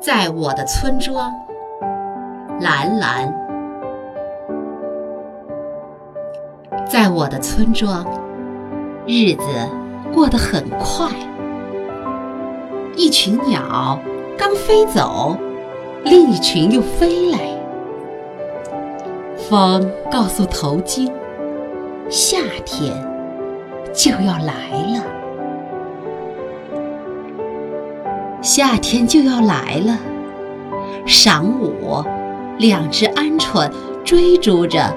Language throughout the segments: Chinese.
在我的村庄，蓝蓝，在我的村庄，日子过得很快。一群鸟刚飞走，另一群又飞来。风告诉头巾，夏天就要来了。夏天就要来了。晌午，两只鹌鹑追逐着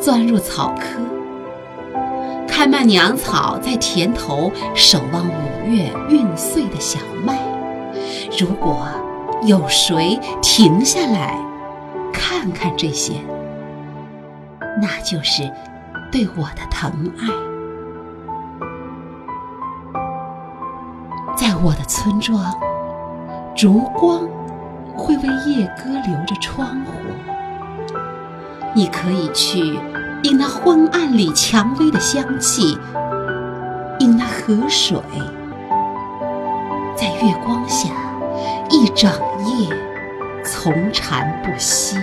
钻入草窠。看麦娘草在田头守望五月运穗的小麦。如果有谁停下来看看这些，那就是对我的疼爱。在我的村庄。烛光会为夜歌留着窗户，你可以去饮那昏暗里蔷薇的香气，饮那河水，在月光下一整夜从禅不息。